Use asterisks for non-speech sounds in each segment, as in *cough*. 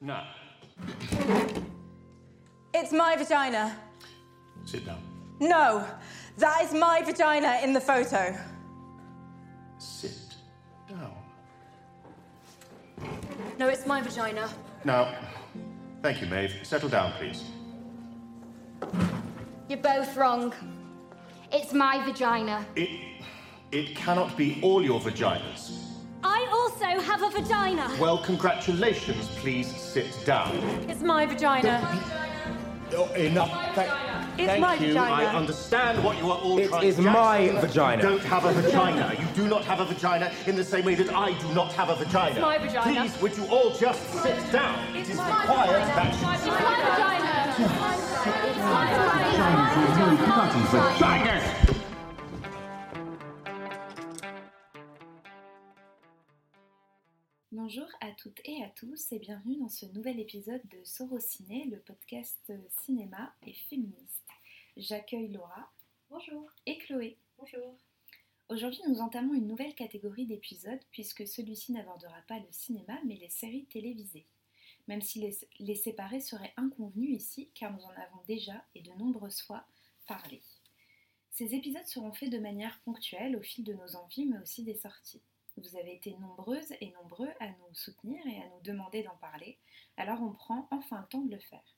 Now, It's my vagina. sit down. No, that is my vagina in the photo. Sit down. No, it's my vagina. Now, thank you, Maeve. Settle down, please. You're both wrong. It's my vagina. It, it cannot be all your vaginas. I also have a vagina. Well, congratulations. Please sit down. It's my vagina. Oh, enough. Thank, It's thank my you. vagina. I understand what you are all It trying is Jackson, my You vagina. don't have a vagina. You do not have a vagina in the same way that I do not have a vagina. my vagina. Please, would you all just sit down? It is required that It's my vagina. Bonjour à toutes et à tous et bienvenue dans ce nouvel épisode de Sorociné, le podcast cinéma et féministe. J'accueille Laura. Bonjour. Et Chloé. Bonjour. Aujourd'hui, nous entamons une nouvelle catégorie d'épisodes puisque celui-ci n'abordera pas le cinéma mais les séries télévisées. Même si les, les séparer serait inconvenu ici car nous en avons déjà et de nombreuses fois parlé. Ces épisodes seront faits de manière ponctuelle au fil de nos envies mais aussi des sorties. Vous avez été nombreuses et nombreux à nous soutenir et à nous demander d'en parler, alors on prend enfin le temps de le faire.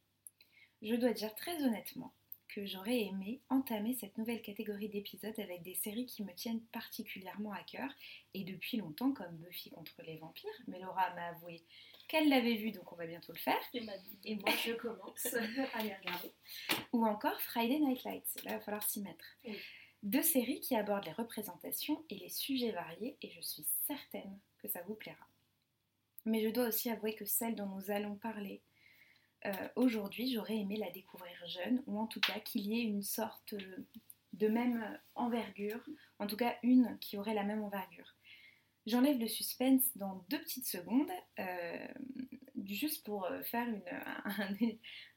Je dois dire très honnêtement que j'aurais aimé entamer cette nouvelle catégorie d'épisodes avec des séries qui me tiennent particulièrement à cœur et depuis longtemps comme Buffy contre les vampires, mais Laura m'a avoué qu'elle l'avait vu donc on va bientôt le faire, Et moi, je commence *laughs* à les regarder. ou encore Friday Night Lights, là il va falloir s'y mettre. Oui. Deux séries qui abordent les représentations et les sujets variés et je suis certaine que ça vous plaira. Mais je dois aussi avouer que celle dont nous allons parler euh, aujourd'hui, j'aurais aimé la découvrir jeune ou en tout cas qu'il y ait une sorte de même envergure, en tout cas une qui aurait la même envergure. J'enlève le suspense dans deux petites secondes, euh, juste pour euh, faire une, *laughs* un-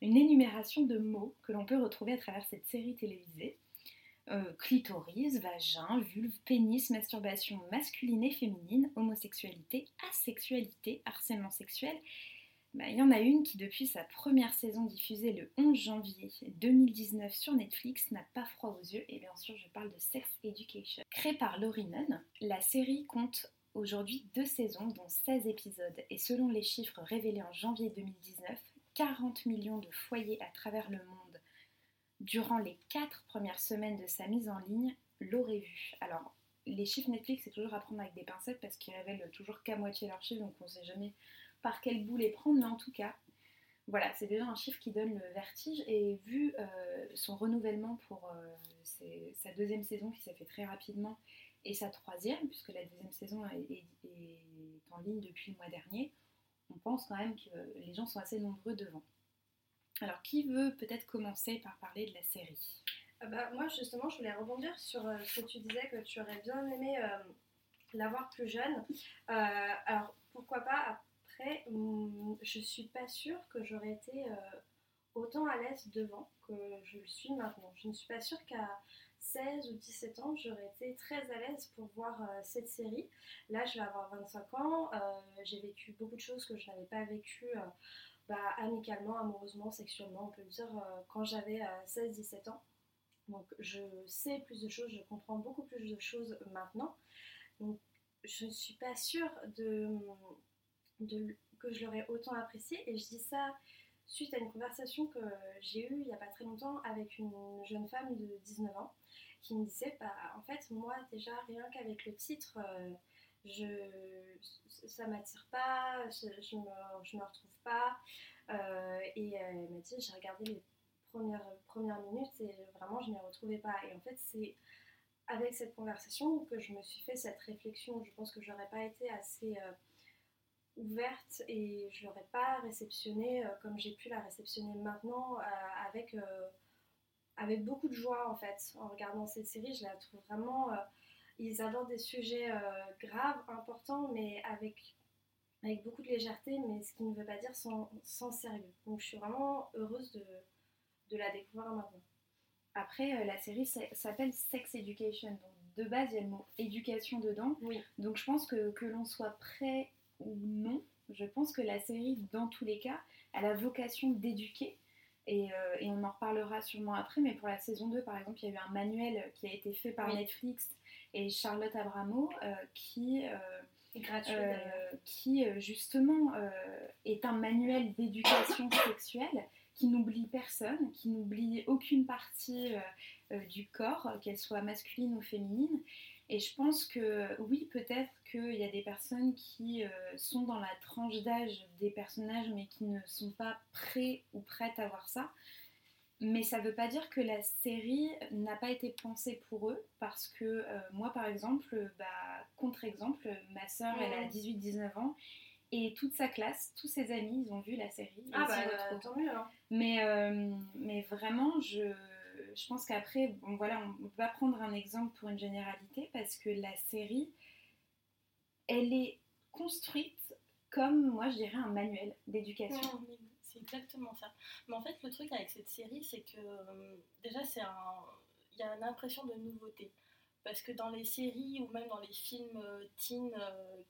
une énumération de mots que l'on peut retrouver à travers cette série télévisée. Euh, clitoris, vagin, vulve, pénis, masturbation masculine et féminine, homosexualité, asexualité, harcèlement sexuel. Ben, Il y en a une qui, depuis sa première saison diffusée le 11 janvier 2019 sur Netflix, n'a pas froid aux yeux, et bien sûr je parle de Sex Education. Créée par Laurie Nunn, la série compte aujourd'hui deux saisons, dont 16 épisodes, et selon les chiffres révélés en janvier 2019, 40 millions de foyers à travers le monde durant les quatre premières semaines de sa mise en ligne l'auraient vu. Alors, les chiffres Netflix, c'est toujours à prendre avec des pincettes parce qu'ils révèlent toujours qu'à moitié leurs chiffres, donc on ne sait jamais par quel bout les prendre, mais en tout cas, voilà, c'est déjà un chiffre qui donne le vertige. Et vu euh, son renouvellement pour euh, sa deuxième saison qui s'est fait très rapidement et sa troisième, puisque la deuxième saison est en ligne depuis le mois dernier, on pense quand même que les gens sont assez nombreux devant. Alors, qui veut peut-être commencer par parler de la série? Ah bah, moi, justement, je voulais rebondir sur euh, ce que tu disais que tu aurais bien aimé euh, l'avoir plus jeune. Euh, alors, pourquoi pas après, hum, je suis pas sûre que j'aurais été autant à l'aise devant que je le suis maintenant. Je ne suis pas sûre qu'à 16 ou 17 ans, j'aurais été très à l'aise pour voir cette série. Là, je vais avoir 25 ans. J'ai vécu beaucoup de choses que je n'avais pas vécues bah, amicalement, amoureusement, sexuellement, on peut le dire, euh, quand j'avais 16-17 ans. Donc je sais plus de choses, je comprends beaucoup plus de choses maintenant. Donc je ne suis pas sûre de, de- que je l'aurais autant apprécié. Et je dis ça suite à une conversation que j'ai eue il n'y a pas très longtemps avec une jeune femme de 19 ans qui me disait, bah, en fait, moi déjà, rien qu'avec le titre, euh, je, ça m'attire pas, je, je, me, je me retrouve pas. Euh, et elle m'a dit, j'ai regardé les premières, premières minutes et vraiment je ne m'y retrouvais pas. Et en fait, c'est avec cette conversation que je me suis fait cette réflexion. Je pense que je n'aurais pas été assez euh, ouverte et je l'aurais pas réceptionnée euh, comme j'ai pu la réceptionner maintenant avec, avec beaucoup de joie en fait. En regardant cette série, je la trouve vraiment. Ils abordent des sujets euh, graves, importants, mais avec, avec beaucoup de légèreté, mais ce qui ne veut pas dire sans, sans sérieux. Donc je suis vraiment heureuse de, de la découvrir maintenant. Après, euh, la série s'a- s'appelle Sex Education. Donc, de base, il y a le mot éducation dedans. Oui. Donc, je pense que, que l'on soit prêt ou non, Je pense que la série, dans tous les cas, a la vocation d'éduquer. Et, euh, et on en reparlera sûrement après, mais pour la saison 2, par exemple, il y a eu un manuel qui a été fait par Oui. Netflix et Charlotte Abramo euh, qui, euh, gratuit euh, qui justement est un manuel d'éducation sexuelle qui n'oublie personne, qui n'oublie aucune partie du corps, qu'elle soit masculine ou féminine. Et je pense que oui, peut-être qu'il y a des personnes qui euh, sont dans la tranche d'âge des personnages, mais qui ne sont pas prêts ou prêtes à voir ça. Mais ça ne veut pas dire que la série n'a pas été pensée pour eux, parce que euh, moi, par exemple, bah, contre-exemple, ma soeur, elle a Mhm. 18-19 ans, et toute sa classe, tous ses amis, ils ont vu la série. Ah bah retrouvent. tant mieux. Hein. Mais, euh, mais vraiment, je, je pense qu'après, bon, voilà, on ne peut pas prendre un exemple pour une généralité parce que la série, elle est construite comme, moi, je dirais, un manuel d'éducation. Mais C'est exactement ça. Mais en fait, le truc avec cette série, c'est que euh, déjà, c'est un... il y a une impression de nouveauté. Parce que dans les séries ou même dans les films euh, teen, euh,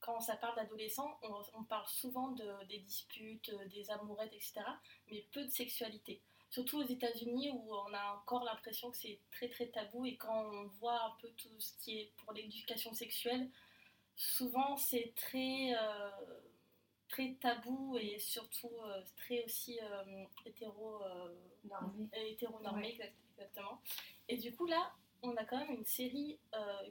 quand ça parle d'adolescents, on, parle souvent de, des disputes, des amourettes, etc. Mais peu de sexualité. Surtout aux États-Unis où on a encore l'impression que c'est très très tabou et quand on voit un peu tout ce qui est pour l'éducation sexuelle, souvent c'est très, très tabou et surtout euh, très aussi euh, hétéro, euh, Normé. hétéronormé, Ouais. exact- exactement. Et du coup là, on a quand même une série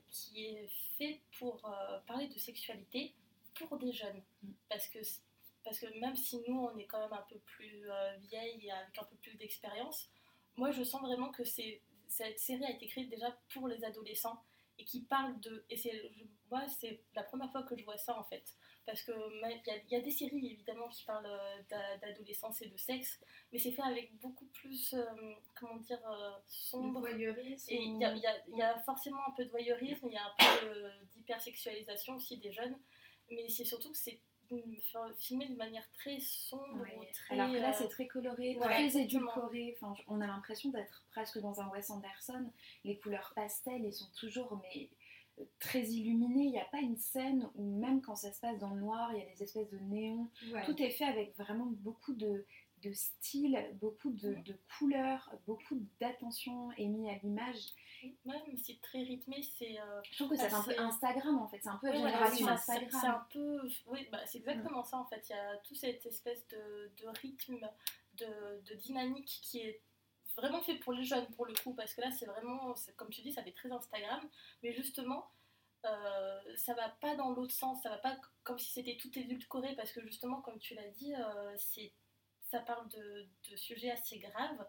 qui est faite pour parler de sexualité pour des jeunes. Mm. Parce que, parce que même si nous, on est quand même un peu plus euh, vieille et avec un peu plus d'expérience, moi je sens vraiment que c'est, cette série a été créée déjà pour les adolescents et qui parle de... Et c'est, moi, c'est la première fois que je vois ça en fait. Parce que ma- il y, y a des séries évidemment qui parlent euh, d'a- d'adolescence et de sexe, mais c'est fait avec beaucoup plus, euh, comment dire, euh, sombre. voyeurisme. Et il y a, y y forcément un peu de voyeurisme, il y a un peu d'hypersexualisation aussi des jeunes, mais c'est surtout que c'est filmé de manière très sombre Ouais. très. Alors que là, euh, c'est très coloré, ouais, très édulcoré. Enfin, on a l'impression d'être presque dans un Wes Anderson. Les couleurs pastel, elles sont toujours mais, très illuminées. Il n'y a pas une scène où même quand ça se passe dans le noir, il y a des espèces de néons. Ouais. Tout est fait avec vraiment beaucoup de, de style, beaucoup de, de couleurs, beaucoup d'attention émis à l'image. Même si très rythmé, c'est. euh, Je trouve que ça fait un peu Instagram en fait. C'est un peu la Ouais, voilà, génération c'est- Instagram. C'est un peu. Oui, bah, c'est exactement ça en fait. Il y a toute cette espèce de, de rythme, de, de dynamique qui est vraiment fait pour les jeunes pour le coup. Parce que là, c'est vraiment. Comme tu dis, ça fait très Instagram. Mais justement, euh, ça va pas dans l'autre sens. Ça va pas comme si c'était tout édulcoré. Parce que justement, comme tu l'as dit, euh, c'est ça parle de, de sujets assez graves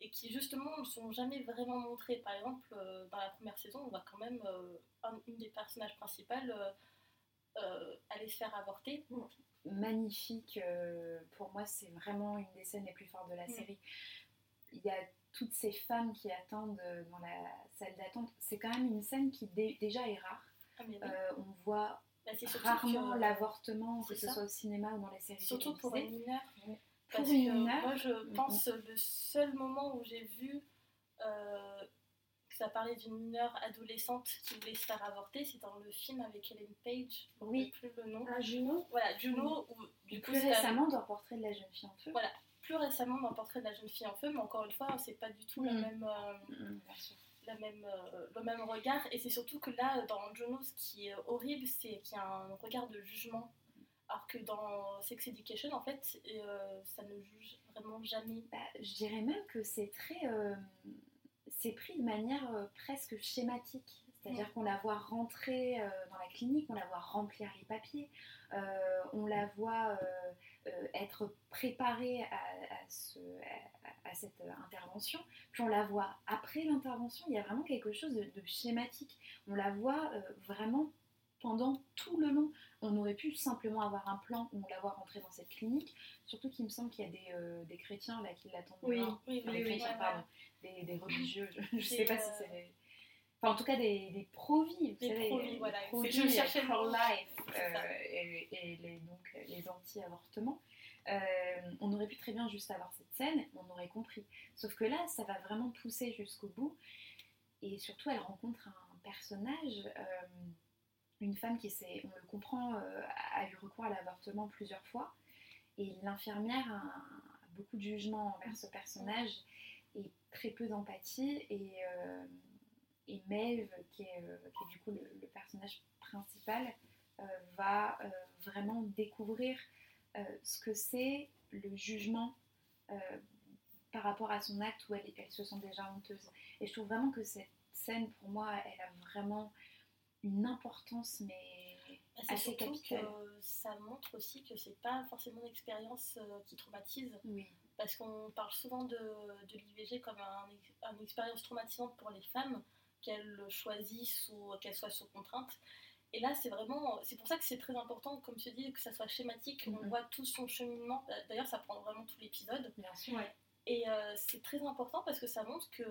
et qui justement ne sont jamais vraiment montrés. Par exemple, euh, dans la première saison, on voit quand même un- une des personnages principales aller se faire avorter. magnifique. pour moi, c'est vraiment une des scènes les plus fortes de la Mm. série. Il y a toutes ces femmes qui attendent euh, dans la salle d'attente. C'est quand même une scène qui dé- déjà est rare. Ah, oui. Euh, on voit Bah, rarement l'avortement, que ce soit au cinéma ou dans les séries Surtout pour une mineure. Pour une que mineure, moi, je pense le seul moment où j'ai vu euh, que ça parlait d'une mineure adolescente qui voulait se faire avorter, c'est dans le film avec Ellen Page. Je Oui. plus le nom. Un Juno Voilà, Juno. Du coup, plus c'est la- récemment, dans Portrait de la jeune fille en feu. Voilà. Plus récemment dans Portrait de la jeune fille en feu, mais encore une fois, c'est pas du tout la Mm. même. euh, Mm, la même, euh, le même regard. Et c'est surtout que là, dans Juno, ce qui est horrible, c'est qu'il y a un regard de jugement. Alors que dans Sex Education, en fait, euh, ça ne juge vraiment jamais. Bah, je dirais même que c'est très. c'est pris de manière presque schématique. C'est-à-dire qu'on la voit rentrer euh, dans la clinique, on la voit remplir les papiers, euh, on la voit euh, être préparée à, à ce- à- à cette intervention, puis on la voit après l'intervention, il y a vraiment quelque chose de, de schématique. On la voit vraiment pendant tout le long. On aurait pu simplement avoir un plan où on la voit rentrer dans cette clinique, surtout qu'il me semble qu'il y a des, euh, des chrétiens là qui l'attendent Oui, oui, oui, des religieux, je, C'est, sais pas si c'est. Enfin, en tout cas, des, des Des savez, Je cherchais le C'est euh, et, et les, donc, les anti-avortements. Euh, on aurait pu très bien juste avoir cette scène, on aurait compris. Sauf que là, ça va vraiment pousser jusqu'au bout. Et surtout, elle rencontre un personnage, euh, une femme qui s'est, on le comprend, euh, a eu recours à l'avortement plusieurs fois. Et l'infirmière a, a beaucoup de jugement envers ce personnage et très peu d'empathie. Et, euh, et Maeve, qui est, euh, qui est du coup le, le personnage principal, euh, va euh, vraiment découvrir ce que c'est le jugement par rapport à son acte où elle, elle se sent déjà honteuse. Et je trouve vraiment que cette scène, pour moi, elle a vraiment une importance, mais Bah, assez capitale. que ça montre aussi que c'est pas forcément une expérience qui traumatise. Oui. Parce qu'on parle souvent de, de l'IVG comme un, une expérience traumatisante pour les femmes, qu'elles le choisissent ou qu'elles soient sous contrainte. Et là, c'est vraiment. C'est pour ça que c'est très important, comme tu dis, que ça soit schématique. On Mhm. voit tout son cheminement. D'ailleurs, ça prend vraiment tout l'épisode. Bien sûr. Et euh, c'est très important parce que ça montre que,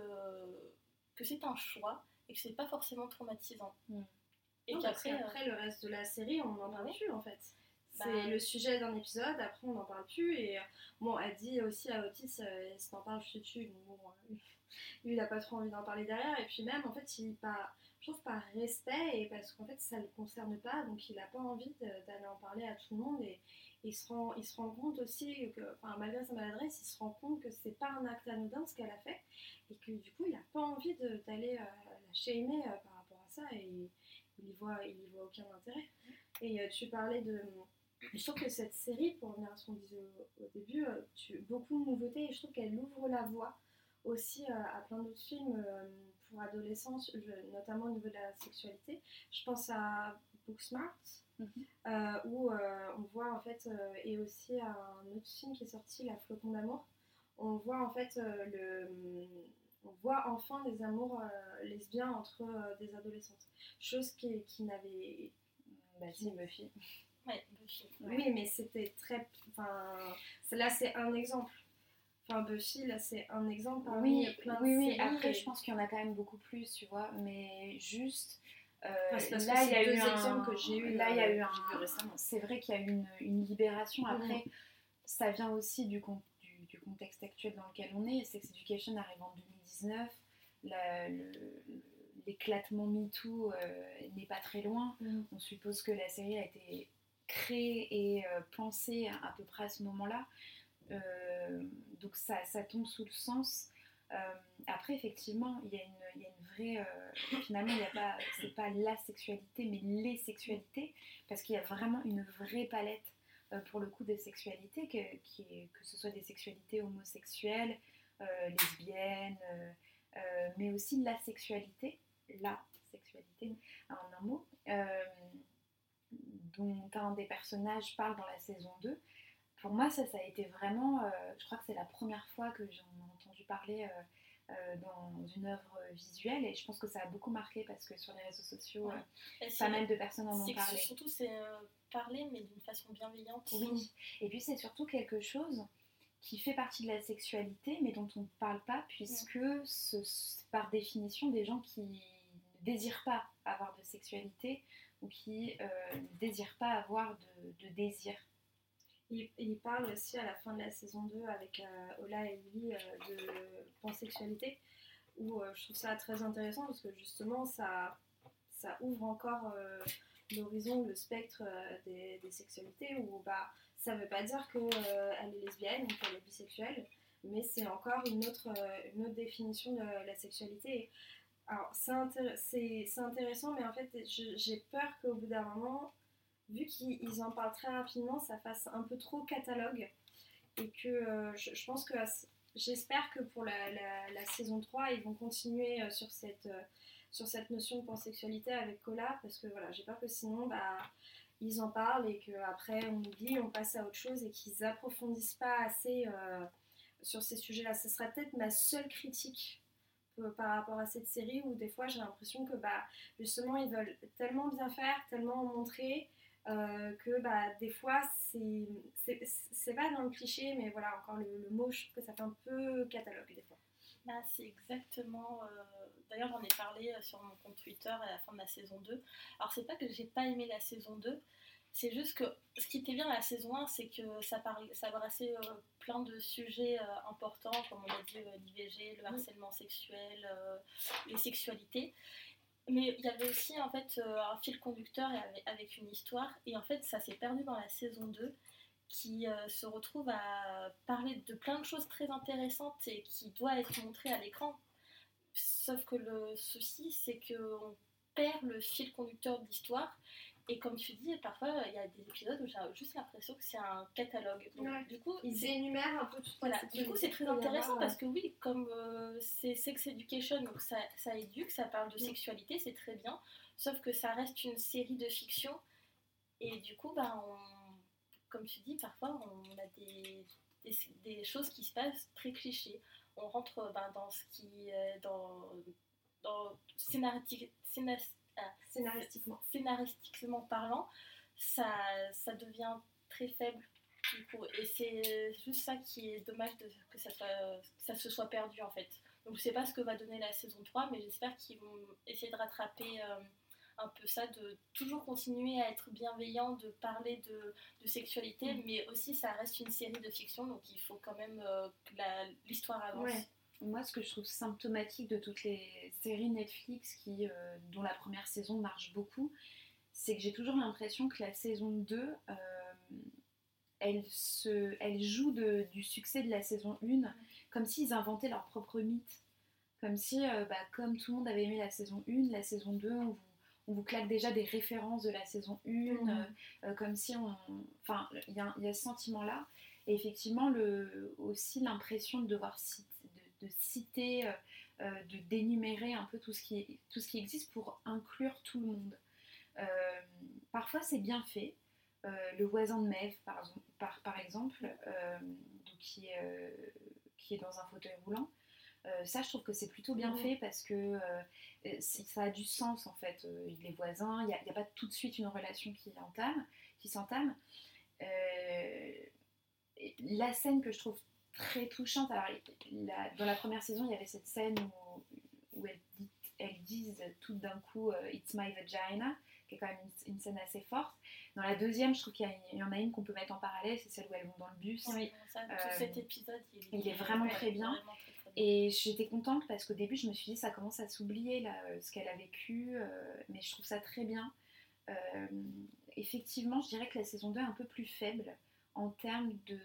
que c'est un choix et que c'est pas forcément traumatisant. Mm. Et Non, qu'après. euh, le reste de la série, on n'en parle Ouais. plus en fait. Bah, C'est le sujet d'un épisode, après on n'en parle plus. Et euh, bon, elle dit aussi à Otis, euh, si t'en parles, je te tue. Donc bon, euh, lui, il a pas trop envie d'en parler derrière. Et puis même, en fait, il par, je trouve par respect et parce qu'en fait, ça le concerne pas, donc il a pas envie d'aller en parler à tout le monde. Et il se rend, il se rend compte aussi que, enfin, malgré sa maladresse, il se rend compte que c'est pas un acte anodin ce qu'elle a fait et que du coup, il a pas envie d'aller euh, la shamer euh, par rapport à ça. Et il y voit, il y voit aucun intérêt. Et euh, tu parlais de. Je trouve que cette série, pour revenir à ce qu'on disait au, au début, euh, tu, beaucoup de nouveautés et je trouve qu'elle ouvre la voie aussi euh, à plein d'autres films euh, pour adolescents, je- notamment au niveau de la sexualité. Je pense à Booksmart, euh, où euh, on voit en fait, euh, et aussi à un autre film qui est sorti, La Flocon d'amour, on voit en fait euh, le. On voit enfin des amours euh, lesbiens entre euh, des adolescentes. Chose qui, qui n'avait Bah, si, Buffy. ouais, Buffy. Ouais. oui, mais c'était très. Enfin, là, c'est un exemple. Enfin, Buffy, là, c'est un exemple parmi Oui, plein de oui, oui. séries. Après, et- je pense qu'il y en a quand même beaucoup plus, tu vois. Mais juste. euh, parce là, il y a eu deux un... exemples que j'ai eu, Là, il y a eu un. C'est vrai qu'il y a eu une, une libération. Mhm. Après, ça vient aussi du, con- du, du contexte actuel dans lequel on est. Sex Education arrive en 2019. La- le- L'éclatement MeToo euh, n'est pas très loin. Mhm. On suppose que la série a été créée et euh, pensée à, à peu près à ce moment-là. Euh, donc ça, tombe sous le sens. Euh, après, effectivement, il y a une, vraie. euh, finalement, il a pas, la sexualité, mais les sexualités, parce qu'il y a vraiment une vraie palette pour le coup des sexualités, que, ce soit des sexualités homosexuelles, lesbiennes, mais aussi la sexualité, la sexualité, en un mot, dont un des personnages parle dans la saison 2. Pour moi, ça, ça a été vraiment, euh, je crois que c'est la première fois que j'en ai entendu parler euh, euh, dans une œuvre visuelle et je pense que ça a beaucoup marqué parce que sur les réseaux sociaux, Ouais. pas mal de personnes en ont parlé. Surtout, c'est parler, mais d'une façon bienveillante. Oui, et puis c'est surtout quelque chose qui fait partie de la sexualité, mais dont on ne parle pas, puisque ce- c'est par définition des gens qui ne désirent pas avoir de sexualité ou qui ne désirent pas avoir de, de désir. Il, il parle aussi à la fin de la saison 2 avec euh, Ola et Willy euh, de pansexualité, où euh, je trouve ça très intéressant parce que justement ça, ouvre encore l'horizon, le spectre des, sexualités, où bah, ça veut pas dire qu'elle est lesbienne ou qu'elle est bisexuelle, mais c'est encore une autre, définition de la sexualité. Alors c'est intér- c'est- c'est intéressant, mais en fait j'ai peur qu'au bout d'un moment, vu qu'ils ils en parlent très rapidement, ça fasse un peu trop catalogue. Et que euh, je, pense que j'espère que pour la, saison 3, ils vont continuer euh, sur cette, euh, sur cette notion de pansexualité avec Cola. Parce que voilà, j'ai peur que sinon, bah, ils en parlent et qu'après on oublie, on passe à autre chose et qu'ils approfondissent pas assez sur ces sujets-là. Ce sera peut-être ma seule critique par rapport à cette série où des fois j'ai l'impression que bah, justement ils veulent tellement bien faire, tellement en montrer euh, que bah, des fois c'est pas dans le cliché mais voilà encore le, le mot je trouve que ça fait un peu catalogue des fois Bah, c'est exactement. euh, D'ailleurs, j'en ai parlé euh, sur mon compte Twitter à la fin de la saison 2. Alors, c'est pas que j'ai pas aimé la saison 2, c'est juste que ce qui était bien dans la saison 1, c'est que ça, parlait, ça adressait euh, plein de sujets euh, importants, comme on a dit, euh, l'IVG, le harcèlement sexuel, les sexualités. Mais il y avait aussi en fait euh, un fil conducteur avec une histoire. Et en fait, ça s'est perdu dans la saison 2 qui euh, se retrouve à parler de plein de choses très intéressantes et qui doit être montrée à l'écran. Sauf que le souci, c'est qu'on perd le fil conducteur de l'histoire. Et comme tu dis, parfois, il y a des épisodes où j'ai juste l'impression que c'est un catalogue. Donc, Ouais. du coup, Ils énumèrent un peu tout voilà, du coup, c'est très intéressant parce que oui, comme euh, c'est Sex Education, donc ça, ça éduque, ça parle de Mm. sexualité, c'est très bien. Sauf que ça reste une série de fiction. Et du coup, bah, on- comme tu dis, parfois, on a des, des, des choses qui se passent très clichés. On rentre bah, dans ce qui est dans, dans ah, Scénaristiquement. scénaristiquement parlant, ça, ça devient très faible. Du coup. Et c'est juste ça qui est dommage de, que, ça soit, que ça se soit perdu en fait. Donc je sais pas ce que va donner la saison 3, mais j'espère qu'ils vont essayer de rattraper euh, un peu ça, de toujours continuer à être bienveillant, de parler de, de sexualité, Mm. mais aussi ça reste une série de fiction, donc il faut quand même euh, que l'histoire avance. Ouais. Moi, ce que je trouve symptomatique de toutes les séries Netflix qui, euh, dont la première saison marche beaucoup, c'est que j'ai toujours l'impression que la saison 2, euh, elle, se, elle joue de- du succès de la saison 1 comme s'ils inventaient leur propre mythe. Comme si, euh, bah, comme tout le monde avait aimé la saison 1, la saison 2, on vous, on vous claque déjà des références de la saison 1, Mhm. euh, comme si on... Enfin, il y, y a ce sentiment-là. Et effectivement, le, aussi l'impression de devoir citer, de, citer, euh, euh, de d'énumérer un peu tout ce, qui, tout ce qui existe pour inclure tout le monde. Euh, parfois, c'est bien fait. Euh, le voisin de Maeve, par, exemple- par, par exemple, donc qui, est, qui est dans un fauteuil roulant, ça, je trouve que c'est plutôt bien fait parce que ça a du sens en fait. Il est voisin, il n'y a, a pas tout de suite une relation qui entame, qui s'entame. La scène que je trouve très touchante, alors la- dans la première saison, il y avait cette scène où, où elles, dit- elles disent tout d'un coup euh, It's my vagina, qui est quand même une, une scène assez forte. Dans la deuxième, je trouve qu'il y, en a une qu'on peut mettre en parallèle, c'est celle où elles vont dans le bus. Oui, ça, tout Euh, cet épisode, il, il est vraiment très bien. vraiment très, très bien. Et j'étais contente parce qu'au début, je me suis dit, ça commence à s'oublier, euh, ce qu'elle a vécu, euh, mais je trouve ça très bien. Effectivement, je dirais que la saison 2 est un peu plus faible en termes de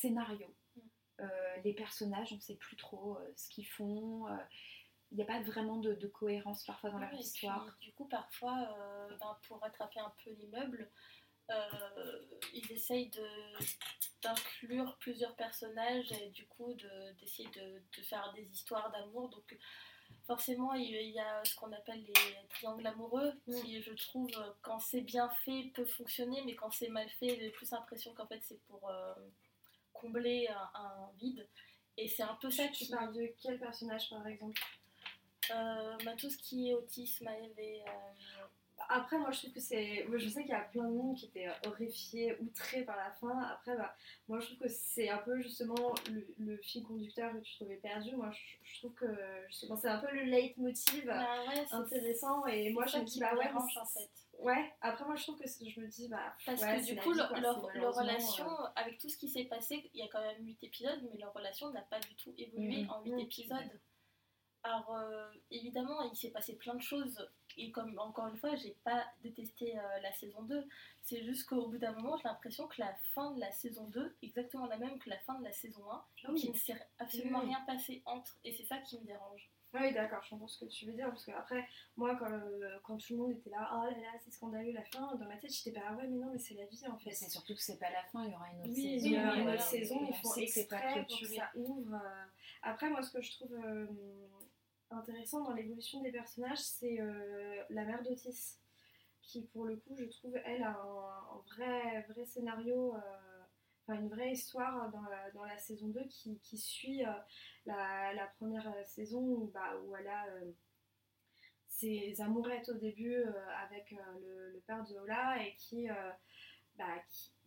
scénario. Mm. Euh, les personnages, on ne sait plus trop euh, ce qu'ils font. euh, Il n'y a pas vraiment de, de cohérence parfois dans leur histoire. puis, du coup, parfois, euh, ben, pour rattraper un peu l'immeuble, euh, ils essayent d'inclure plusieurs personnages et du coup de- d'essayer de, de faire des histoires d'amour. Donc, forcément, il y a ce qu'on appelle les triangles amoureux qui, je trouve, euh, quand c'est bien fait, peut fonctionner, mais quand c'est mal fait, j'ai plus l'impression qu'en fait, c'est pour euh, combler un, un vide. Et c'est un peu ça Tu qui. parles de quel personnage par exemple? Euh, bah, tout ce qui est autisme, et Après, moi je trouve que c'est. moi, Je sais qu'il y a plein de monde qui était euh, horrifié, outré par la fin. Après, bah, moi je trouve que c'est un peu justement le, le fil conducteur que tu trouvais perdu. Moi je, je trouve que justement c'est un peu le leitmotiv Bah ouais, intéressant. Et moi je me dis, bah ouais, en fait. Ouais, après moi je trouve que je me dis, bah. Parce ouais, que du coup, vie, leur, quoi. leur- relation, euh, avec tout ce qui s'est passé, il y a quand même 8 épisodes, mais leur relation n'a pas du tout évolué Mhm. en 8 Mhm. épisodes. Alors, euh, évidemment, il s'est passé plein de choses, et comme encore une fois, j'ai pas détesté euh, la saison 2. C'est juste qu'au bout d'un moment, j'ai l'impression que la fin de la saison 2 est exactement la même que la fin de la saison 1, donc Oui. il ne s'est absolument rien passé entre, et c'est ça qui me dérange. Oui, d'accord, je comprends ce que tu veux dire. Parce que après, moi, quand, euh, quand tout le monde était là, oh là là, c'est scandaleux la fin, dans ma tête, j'étais pas, ah ouais, mais non, mais c'est la vie en fait. C'est surtout que c'est pas la fin, il y aura une autre Oui, saison. Oui, il y aura une autre saison, ils on font exprès pour que ça ouvre. euh. Après, moi, ce que je trouve euh, intéressant dans l'évolution des personnages, c'est la mère d'Otis, qui, pour le coup, je trouve, elle, a un, un vrai, vrai scénario, enfin, une vraie histoire dans la, dans la saison 2 qui, qui suit euh, la, première euh, saison où, bah, où elle a. euh, ses amourettes au début euh, avec le, père de Ola et qui, bah,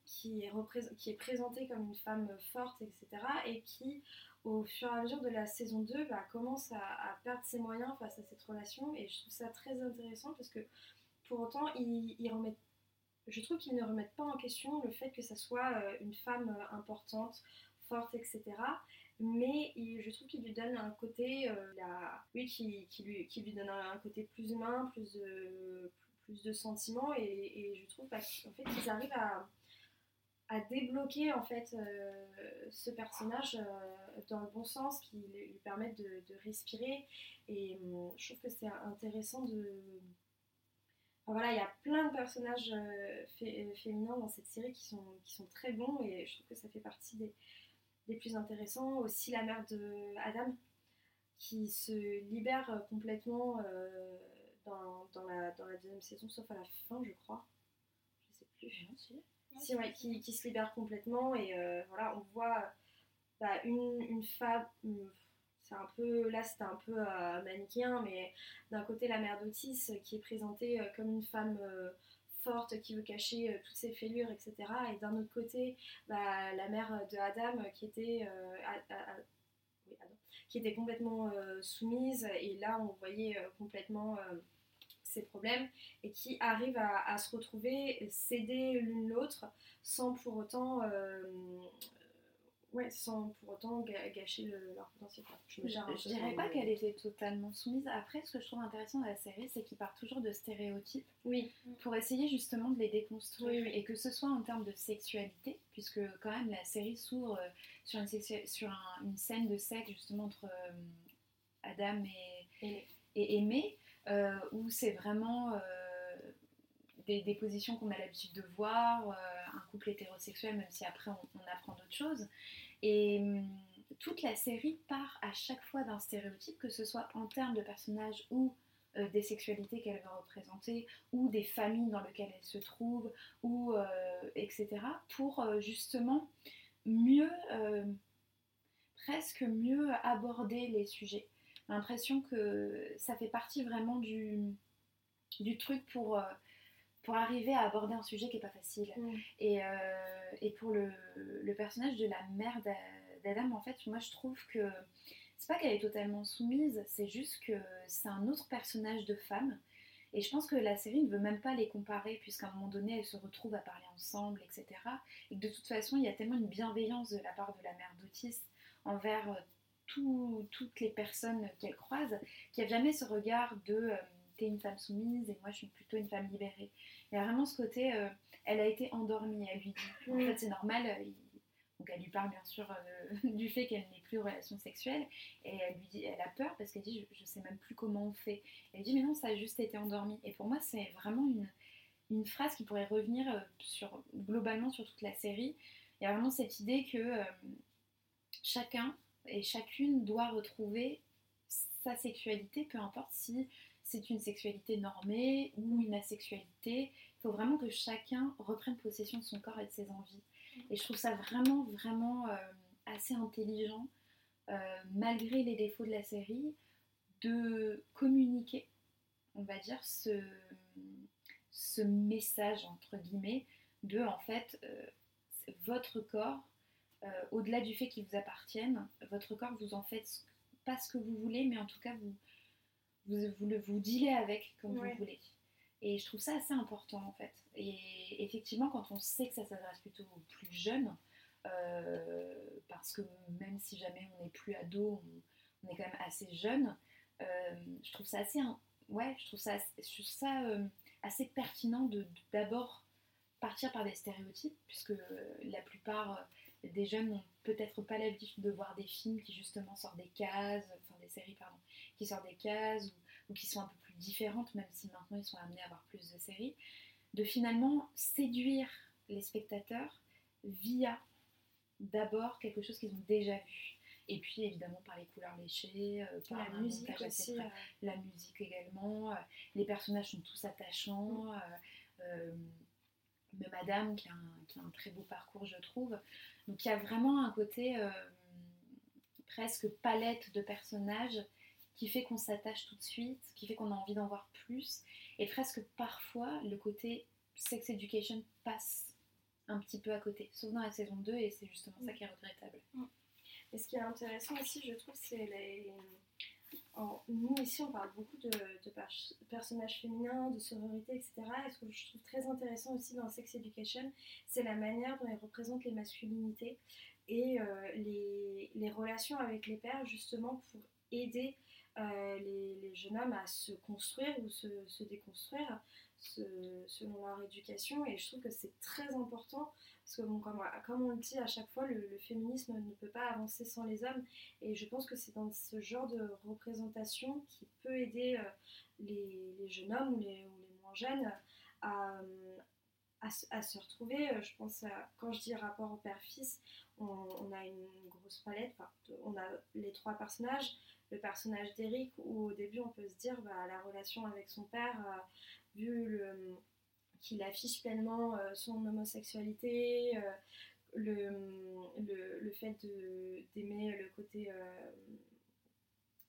qui, est qui est présentée comme une femme forte, etc. Et qui, au fur et à mesure de la saison 2, bah, commence à, perdre ses moyens face à cette relation. Et je trouve ça très intéressant parce que pour autant, je trouve qu'ils ne remettent pas en question le fait que ça soit une femme importante, forte, etc. Mais je trouve qu'il lui donne un côté, euh, la- oui, qui, qui lui, qui lui donne un, côté plus humain, plus de, plus de sentiments, et, je trouve fait, ils arrivent à, à débloquer en fait euh, ce personnage euh, dans le bon sens, qui lui permettent de, respirer. Et hum, je trouve que c'est intéressant de. Enfin, voilà, il y a plein de personnages euh, fé- euh, féminins dans cette série qui sont, qui sont très bons et je trouve que ça fait partie des, des plus intéressants. Aussi la mère de Adam qui se libère euh, complètement euh, dans, dans la, dans la deuxième saison, sauf à la fin, je crois. Je sais plus. Si, ouais, qui, qui se libère complètement et euh, voilà, on voit bah, une, une femme. une- C'est un peu, là c'était un peu euh, manichéen, mais d'un côté la mère d'Otis qui est présentée comme une femme forte qui veut cacher euh, toutes ses fêlures, etc. Et d'un autre côté, bah, la mère de Adam euh, qui était, euh, qui était complètement soumise et là on voyait complètement ses problèmes et qui arrivent à, se retrouver, s'aider l'une l'autre sans pour autant, ouais, sans pour autant gâcher le- leur potentiel. Enfin, Je, me Je, je dirais pas le- qu'elle était totalement soumise. Après, ce que je trouve intéressant dans la série, c'est qu'il part toujours de stéréotypes Oui, pour essayer justement de les déconstruire. Oui, oui. Et que ce soit en termes de sexualité, puisque quand même la série s'ouvre euh, sur, une, sexu- sur un- une scène de sexe justement entre euh, Adam et, Aimé. et Aimé, euh, où c'est vraiment euh, des, des positions qu'on a l'habitude de voir, euh, un couple hétérosexuel, même si après on, on apprend d'autres choses. Et hum, toute la série part à chaque fois d'un stéréotype, que ce soit en termes de personnages ou euh, des sexualités qu'elle veut représenter, ou des familles dans lesquelles elle se trouve, ou euh, etc. pour euh, justement mieux, presque mieux aborder les sujets. J'ai l'impression que ça fait partie vraiment du, du truc pour, pour arriver à aborder un sujet qui n'est pas facile. Mm. Et, euh, et pour le, le personnage de la mère d'A- d'Adam, en fait, moi je trouve que c'est pas qu'elle est totalement soumise, c'est juste que c'est un autre personnage de femme. Et je pense que la série ne veut même pas les comparer, puisqu'à un moment donné, elles se retrouvent à parler ensemble, etc. Et que de toute façon, il y a tellement une bienveillance de la part de la mère d'Otis envers euh, tout- toutes les personnes qu'elle croise, qu'il n'y a jamais ce regard de euh, t'es une femme soumise et moi je suis plutôt une femme libérée. Il y a vraiment ce côté, euh, elle a été endormie, elle lui dit. En Mm. fait, c'est normal. euh, il- Donc elle lui parle bien sûr euh, *laughs* du fait qu'elle n'est plus en relation sexuelle et elle lui dit, elle a peur parce qu'elle dit je, je sais même plus comment on fait. Elle dit mais non ça a juste été endormi. Et pour moi c'est vraiment une, une phrase qui pourrait revenir sur, globalement sur toute la série. Il y a vraiment cette idée que euh, chacun et chacune doit retrouver sa sexualité, peu importe si c'est une sexualité normée ou une asexualité. Il faut vraiment que chacun reprenne possession de son corps et de ses envies. Et je trouve ça vraiment, vraiment euh, assez intelligent, euh, malgré les défauts de la série, de communiquer, on va dire, ce, message, entre guillemets, de, en fait, euh, votre corps, au-delà du fait qu'il vous appartienne, votre corps, vous en faites pas ce que vous voulez, mais en tout cas, vous, vous, vous le vous dealez avec comme Ouais. vous voulez. Et je trouve ça assez important en fait. Et effectivement, quand on sait que ça s'adresse plutôt aux plus jeunes, euh, parce que même si jamais on n'est plus ado, on, on est quand même assez jeune, euh, je trouve ça assez, ouais, je trouve ça, assez- je trouve ça euh, assez pertinent de d'abord partir par des stéréotypes, puisque la plupart des jeunes n'ont peut-être pas l'habitude de voir des films qui justement sortent des cases, enfin des séries pardon, qui sortent des cases ou, ou qui sont un peu plus différentes, même si maintenant ils sont amenés à avoir plus de séries, de finalement séduire les spectateurs via d'abord quelque chose qu'ils ont déjà vu. Et puis évidemment par les couleurs léchées, euh, par la musique montage aussi. euh, la musique également, euh, les personnages sont tous attachants, même Madame qui a, un, qui a un très beau parcours je trouve. Donc il y a vraiment un côté presque palette de personnages qui fait qu'on s'attache tout de suite, qui fait qu'on a envie d'en voir plus, et presque parfois le côté sex education passe un petit peu à côté, sauf dans la saison 2 et c'est justement ça qui est regrettable. Et ce qui est intéressant aussi, je trouve, c'est les... en- nous ici on parle beaucoup de, de pers- personnages féminins, de sororité, etc. Et ce que je trouve très intéressant aussi dans Sex Education, c'est la manière dont ils représentent les masculinités et euh, les, les relations avec les pères justement pour aider les, les jeunes hommes à se construire ou se, déconstruire se- selon leur éducation. Et je trouve que c'est très important parce que comme, on le dit à chaque fois, le, féminisme ne peut pas avancer sans les hommes. Et je pense que c'est dans ce genre de représentation qui peut aider euh, les, jeunes hommes ou les, moins jeunes à, euh, se- retrouver. Euh, Je pense à, quand je dis rapport père-fils, on, a une grosse palette. On a les trois personnages. Le personnage d'Eric, où au début on peut se dire bah, la relation avec son père, euh, vu qu'il affiche pleinement euh, son homosexualité, euh, le, le, le fait d'aimer le côté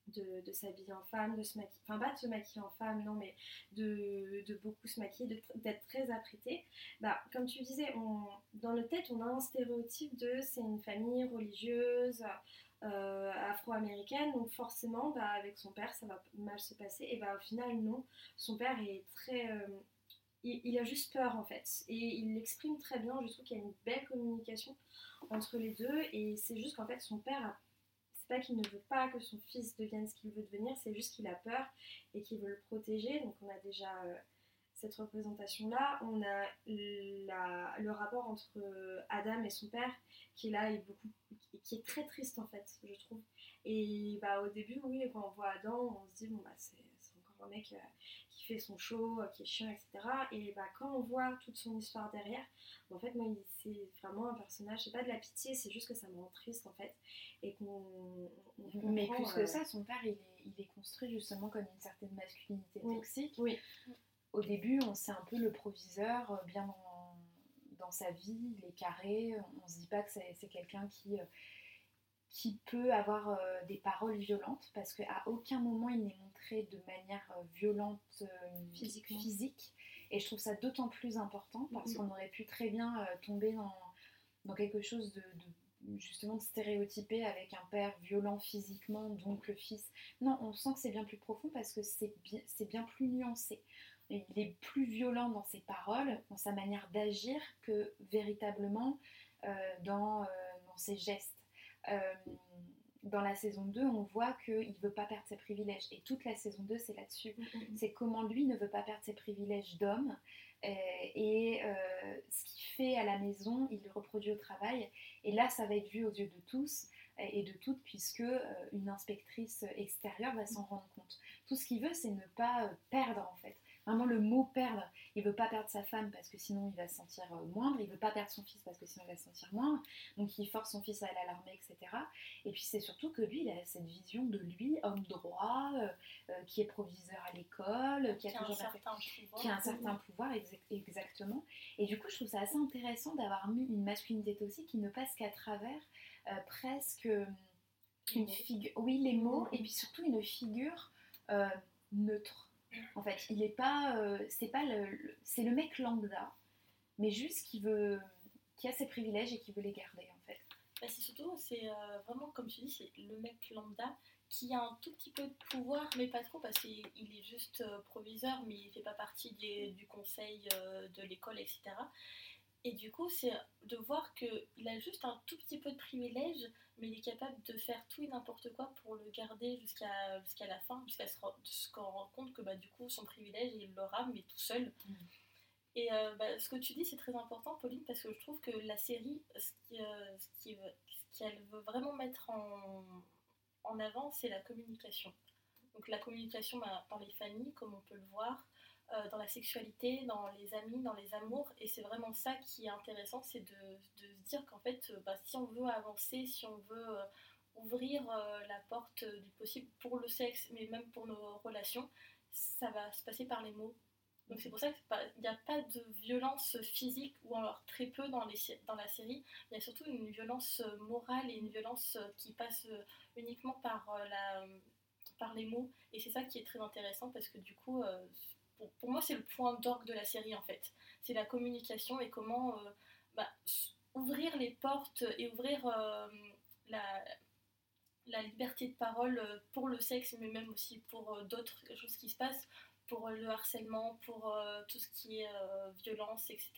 de, de s'habiller en femme, de se maquiller, enfin pas de se maquiller en femme, non, mais de, de beaucoup se maquiller, d'être très apprêtée. Bah, comme tu disais, on, dans notre tête, on a un stéréotype de c'est une famille religieuse, euh, afro-américaine, donc forcément, bah, avec son père, ça va mal se passer. Et bah, au final, non. Son père est très. euh, il, a juste peur en fait. Et il l'exprime très bien. Je trouve qu'il y a une belle communication entre les deux. Et c'est juste qu'en fait, son père. C'est pas qu'il ne veut pas que son fils devienne ce qu'il veut devenir, c'est juste qu'il a peur et qu'il veut le protéger. Donc on a déjà euh, cette représentation-là. On a la- le rapport entre euh, Adam et son père qui est là et beaucoup, qui est très triste en fait, je trouve. Et bah, au début, oui, quand on voit Adam, on se dit, bon, bah, c'est encore un mec euh, qui fait son show, euh, qui est chiant, etc. Et bah, quand on voit toute son histoire derrière, en fait, moi, il- c'est vraiment un personnage, c'est pas de la pitié, c'est juste que ça me rend triste en fait. Et qu'on. on Mais plus que ça, son père, il est, il est construit justement comme une certaine masculinité Oui. toxique. Oui. Au début, on sait un peu le proviseur, euh, bien dans, dans sa vie, il est carré. On se dit pas que c'est quelqu'un qui, euh, qui peut avoir euh, des paroles violentes, parce qu'à aucun moment il n'est montré de manière violente physique. Et je trouve ça d'autant plus important, parce Mhm. qu'on aurait pu très bien tomber dans, dans quelque chose de, de- justement de stéréotypé avec un père violent physiquement, donc le fils. Non, on sent que c'est bien plus profond parce que c'est bien, c'est bien plus nuancé. Il est plus violent dans ses paroles, dans sa manière d'agir, que véritablement euh, dans, euh, dans ses gestes. Euh, dans la saison 2, on voit qu'il ne veut pas perdre ses privilèges. Et toute la saison 2, c'est là-dessus Mm, mm, mm. c'est comment lui ne veut pas perdre ses privilèges d'homme et ce qu'il fait à la maison, il le reproduit au travail. Et là, ça va être vu aux yeux de tous et de toutes, puisque une inspectrice extérieure va s'en rendre compte. Tout ce qu'il veut, c'est ne pas perdre en fait. Vraiment le mot perdre. Il veut pas perdre sa femme parce que sinon il va se sentir euh, moindre. Il veut pas perdre son fils parce que sinon il va se sentir moindre. Donc il force son fils à aller à l'armée, etc. Et puis c'est surtout que lui, il a cette vision de lui, homme droit, euh, euh, qui est proviseur à l'école, qui a qui a un toujours fait- certain pouvoir. qui a un certain pouvoir, exa- exactement. Et du coup, je trouve ça assez intéressant d'avoir mis une masculinité toxique qui ne passe qu'à travers euh, presque une figure, oui, les mots, et puis surtout une figure euh, neutre. En fait, il est pas, euh, c'est pas le, c'est le mec lambda, mais juste qui veut, qui a ses privilèges et qui veut les garder en fait. Bah, c'est surtout, c'est euh, vraiment comme tu dis, c'est le mec lambda qui a un tout petit peu de pouvoir, mais pas trop parce qu'il il est juste euh, proviseur, mais il fait pas partie du conseil de l'école, etc. Et du coup, c'est de voir qu'il a juste un tout petit peu de privilège, mais il est capable de faire tout et n'importe quoi pour le garder jusqu'à jusqu'à la fin, jusqu'à se, rend- se rendre compte que bah, du coup, son privilège, il l'aura, mais tout seul. Mm. Et euh, bah, ce que tu dis, c'est très important, Pauline, parce que je trouve que la série, ce euh, ce qui veut- ce qu'elle veut vraiment mettre en, en avant, c'est la communication. Donc la communication bah, dans les familles, comme on peut le voir, euh, dans la sexualité, dans les amis, dans les amours. Et c'est vraiment ça qui est intéressant, c'est de, se dire qu'en fait, euh, bah, si on veut avancer, si on veut euh, ouvrir la porte du possible pour le sexe, mais même pour nos relations, ça va se passer par les mots. Donc c'est pour ça qu'il n'y a pas de violence physique, ou alors très peu dans, les, dans la série. Il y a surtout une violence morale et une violence qui passe uniquement par, la, par les mots. Et c'est ça qui est très intéressant parce que du coup, pour, pour moi, c'est le point d'orgue de la série en fait. C'est la communication et comment euh, bah, ouvrir les portes et ouvrir euh, la, la liberté de parole euh, pour le sexe, mais même aussi pour d'autres choses qui se passent, pour le harcèlement, pour euh, tout ce qui est violence, etc.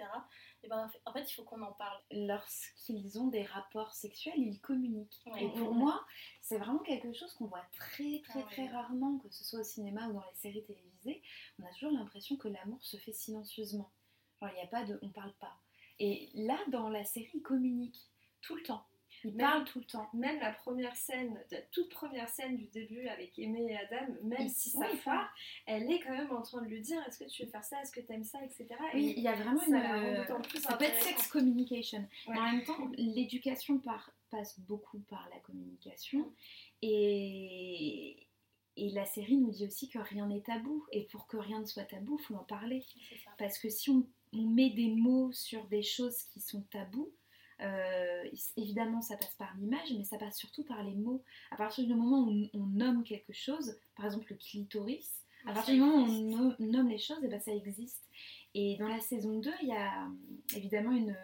Et ben, en fait, il faut qu'on en parle. Lorsqu'ils ont des rapports sexuels, ils communiquent. Ouais. Et pour moi, c'est vraiment quelque chose qu'on voit très très Ah très rarement, que ce soit au cinéma ou dans les séries télévisées. On a toujours l'impression que l'amour se fait silencieusement. Genre, il n'y a pas de. On parle pas. Et là, dans la série, ils communiquent tout le temps. Ils Même- parlent tout le temps. Même la première scène, la toute première scène du début avec Aimé et Adam, même si oui, ça foire, elle est quand même en train de lui dire est-ce que tu veux faire ça, est-ce que tu aimes ça, etc. Oui, Et il y a vraiment ça une. plus ça peut être sex communication. Ouais. En même temps, l'éducation passe beaucoup par la communication. Et, et la série nous dit aussi que rien n'est tabou. Et pour que rien ne soit tabou, il faut en parler. Parce que si on, on met des mots sur des choses qui sont tabous, euh, évidemment ça passe par l'image, mais ça passe surtout par les mots. À partir du moment où on, on nomme quelque chose, par exemple le clitoris, à partir du moment où on nomme les choses, et ben ça existe. Et dans la saison 2, il y a euh, évidemment une...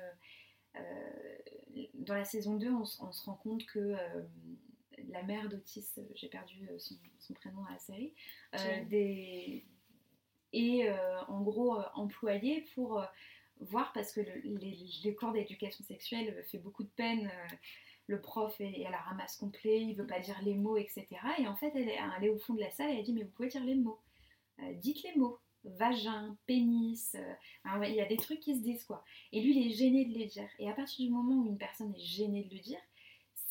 euh, dans la saison 2, on, se- on se rend compte que euh, la mère d'Otis, euh, j'ai perdu euh, son, son prénom à la série, euh, Jane. des, est euh, en gros employée pour voir, parce que le, les, les cours d'éducation sexuelle fait beaucoup de peine. le prof est, à la ramasse complet, il veut pas dire les mots, etc. Et en fait, elle est, elle est au fond de la salle et elle dit Mais vous pouvez dire les mots. Euh, dites les mots. Vagin, pénis. euh, il y a des trucs qui se disent quoi. Et lui, il est gêné de les dire. Et à partir du moment où une personne est gênée de le dire,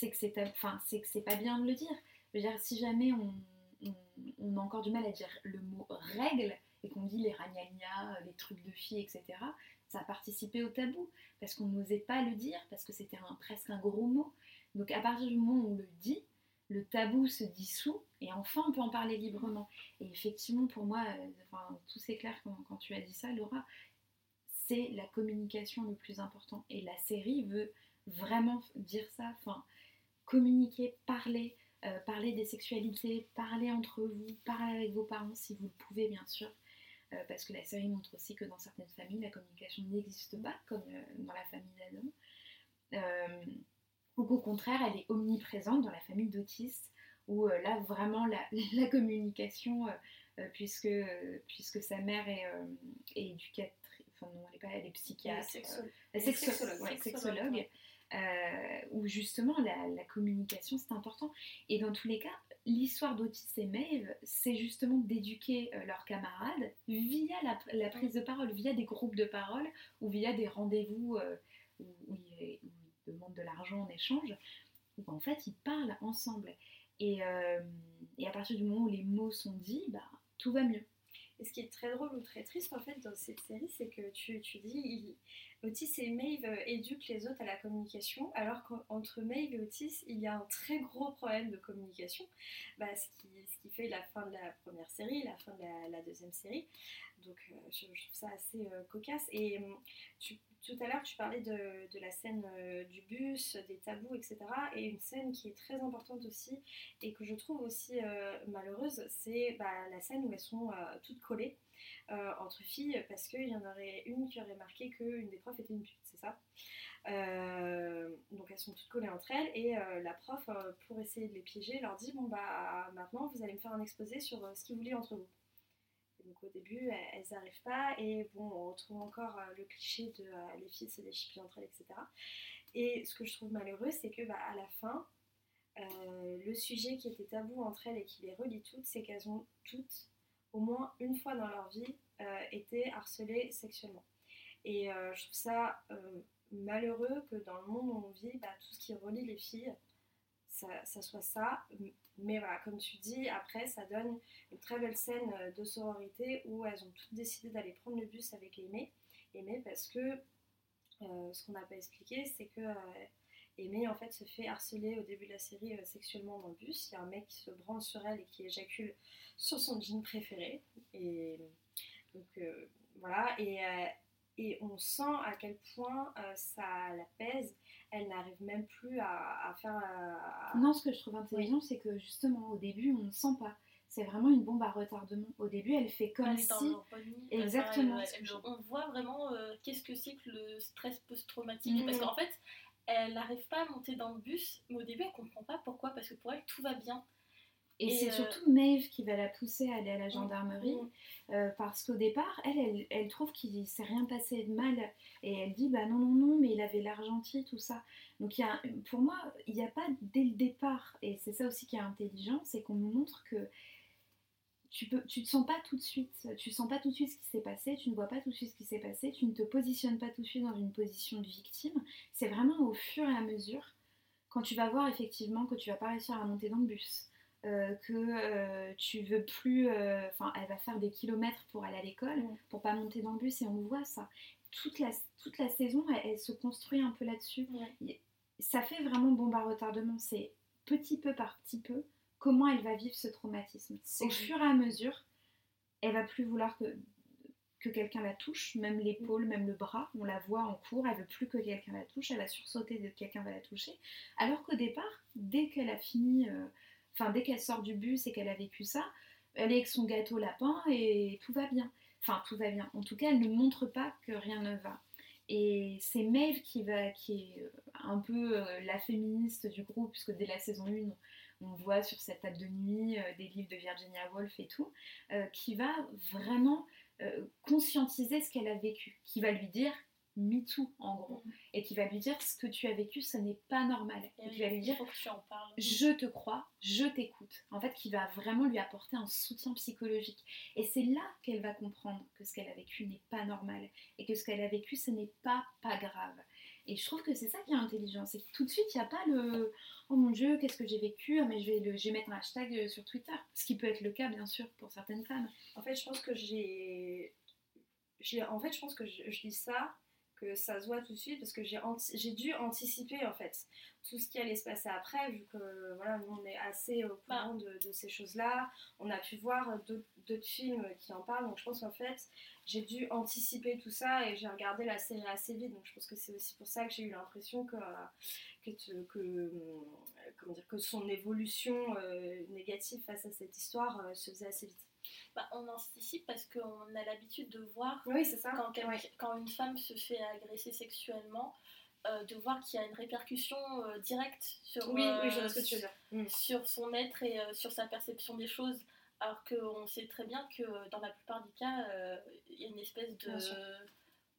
c'est que c'est enfin, que c'est pas bien de le dire. Je veux dire, si jamais on, a encore du mal à dire le mot règle et qu'on dit les ragnagnas, les trucs de filles, etc., ça a participé au tabou parce qu'on n'osait pas le dire parce que c'était presque un gros mot. Donc à partir du moment où on le dit, le tabou se dissout et enfin on peut en parler librement. Et effectivement, pour moi, euh, enfin, tout s'éclaire quand, quand tu as dit ça, Laura, c'est la communication le plus important. Et la série veut vraiment dire ça, enfin, communiquer, parler, euh, parler des sexualités, parler entre vous, parler avec vos parents si vous le pouvez bien sûr. Euh, parce que la série montre aussi que dans certaines familles, la communication n'existe pas, comme euh, dans la famille d'Adam. Ou qu'au contraire, elle est omniprésente dans la famille d'Otis, où là, vraiment, la, *laughs* la communication, puisque, puisque sa mère est, est éducatrice, enfin non, elle est pas, elle est psychiatre, Sexo- sexo- sexologue. ouais, Sexologue, sexologue, ouais. Euh, où justement la, communication c'est important. Et dans tous les cas, l'histoire d'Otis et Maeve, c'est justement d'éduquer euh, leurs camarades via la, prise de parole, via des groupes de parole ou via des rendez-vous euh, où, ils, demandent de l'argent en échange, où en fait ils parlent ensemble. Et, euh, et à partir du moment où les mots sont dits, bah, tout va mieux. Et ce qui est très drôle ou très triste en fait dans cette série, c'est que tu, tu dis Otis et Maeve euh, éduquent les autres à la communication, alors qu'entre Maeve et Otis, il y a un très gros problème de communication, bah, ce, qui, ce qui fait la fin de la première série, la fin de la, deuxième série. Donc euh, je, je trouve ça assez euh, cocasse. Et hum, tu- tout à l'heure, tu parlais de, de la scène euh, du bus, des tabous, etc. Et une scène qui est très importante aussi et que je trouve aussi euh, malheureuse, c'est bah, la scène où elles sont euh, toutes collées entre filles parce qu'il y en aurait une qui aurait marqué qu'une des profs était une pute, c'est ça? Donc elles sont toutes collées entre elles et la prof, pour essayer de les piéger, leur dit Bon bah maintenant vous allez me faire un exposé sur ce qui vous entre vous. Donc au début, elles- n'arrivent pas et bon, on retrouve encore euh, le cliché de euh, les filles se déchiquent entre elles, etc. Et ce que je trouve malheureux, c'est que bah, à la fin, euh, le sujet qui était tabou entre elles et qui les relie toutes, c'est qu'elles ont toutes, au moins une fois dans leur vie, été harcelées sexuellement. Et je trouve ça malheureux que dans le monde où on vit, bah, tout ce qui relie les filles, ça soit ça. Mais voilà, comme tu dis, après, ça donne une très belle scène euh, de sororité où elles ont toutes décidé d'aller prendre le bus avec Aimée. Aimée parce que euh, ce qu'on n'a pas expliqué, c'est que euh, en fait se fait harceler au début de la série sexuellement dans le bus. Il y a un mec qui se branle sur elle et qui éjacule sur son jean préféré. Et donc voilà, et, et on sent à quel point euh, ça la pèse. Elle n'arrive même plus à, à faire. euh, à- Non, ce que je trouve intelligent, c'est que justement au début, on ne sent pas. C'est vraiment une bombe à retardement. Au début, elle fait comme Elle est dans si. l'empathie, Exactement, enfin, elle- elle- on voit vraiment euh, qu'est-ce que c'est que le stress post-traumatique. Mhm. Parce qu'en fait, elle n'arrive pas à monter dans le bus, mais au début elle comprend pas pourquoi, parce que pour elle tout va bien. Et, Et, c'est euh, surtout Maeve qui va la pousser à aller à la gendarmerie. Mm. Euh, parce qu'au départ, elle, elle, elle trouve qu'il s'est rien passé de mal et elle dit bah non non non mais il avait l'argentie tout ça. Donc il y a, pour moi il n'y a pas dès le départ et c'est ça aussi qui est intelligent, c'est qu'on nous montre que tu peux, tu te sens pas tout de suite, tu sens pas tout de suite ce qui s'est passé, tu ne vois pas tout de suite ce qui s'est passé, tu ne te positionnes pas tout de suite dans une position de victime. C'est vraiment au fur et à mesure quand tu vas voir effectivement que tu vas pas réussir à monter dans le bus, euh, que euh, tu veux plus. euh, Enfin, elle va faire des kilomètres pour aller à l'école, pour pas monter dans le bus, et on voit ça. Toute la, toute la saison, elle, elle se construit un peu là-dessus. Ouais. Ça fait vraiment bombe à retardement. C'est petit peu par petit peu comment elle va vivre ce traumatisme. Au fur et à mesure, elle va plus vouloir que, que quelqu'un la touche, même l'épaule, même le bras. On la voit en cours, elle veut plus que quelqu'un la touche, elle va sursauter dès que quelqu'un va la toucher. Alors qu'au départ, dès qu'elle a fini, euh, enfin dès qu'elle sort du bus et qu'elle a vécu ça, elle est avec son gâteau lapin et tout va bien. Enfin, tout va bien. En tout cas, elle ne montre pas que rien ne va. Et c'est Maeve qui, va, qui est euh, un peu euh, la féministe du groupe, puisque dès la saison 1, on voit sur cette table de nuit euh, des livres de Virginia Woolf et tout, qui va vraiment conscientiser ce qu'elle a vécu, qui va lui dire me too en gros, Mhm. et qui va lui dire ce que tu as vécu, ce n'est pas normal, et, qui va lui dire faut que tu en parles. je te crois, je t'écoute. En fait, qui va vraiment lui apporter un soutien psychologique. Et c'est là qu'elle va comprendre que ce qu'elle a vécu n'est pas normal et que ce qu'elle a vécu, ce n'est pas pas grave. Et je trouve que c'est ça qui est intelligent, c'est que tout de suite, il n'y a pas le oh mon dieu, qu'est-ce que j'ai vécu, Ah, mais je vais, le, je vais mettre un hashtag euh, sur Twitter. Ce qui peut être le cas, bien sûr, pour certaines femmes. En fait, je pense que j'ai. j'ai- En fait, je pense que je, je dis ça, que ça se voit tout de suite, parce que j'ai anti- j'ai dû anticiper, en fait, tout ce qui allait se passer après, vu que, voilà, nous, on est assez au courant de, de ces choses-là. On a pu voir d'autres films qui en parlent, donc je pense qu'en fait, j'ai dû anticiper tout ça, et j'ai regardé la série assez vite, donc je pense que c'est aussi pour ça que j'ai eu l'impression que... Que, te- que, comment dire, que son évolution euh, négative face à cette histoire euh, se faisait assez vite. Bah, on anticipe parce qu'on a l'habitude de voir Oui, c'est ça. quand, quel- Ouais. quand une femme se fait agresser sexuellement, euh, de voir qu'il y a une répercussion euh, directe sur, Oui, euh, oui, je vois ce que tu veux dire. Mm. sur son être et sur sa perception des choses. Alors qu'on sait très bien que dans la plupart des cas, il y a une espèce de.